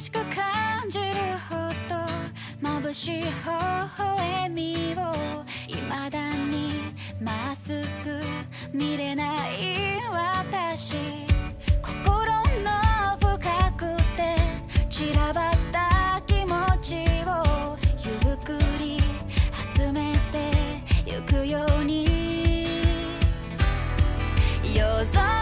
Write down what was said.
しく感じるほど眩しい微笑みを未だにマスク見れない私心の深くて散らばった気持ちをゆっくり集めてゆくように夜空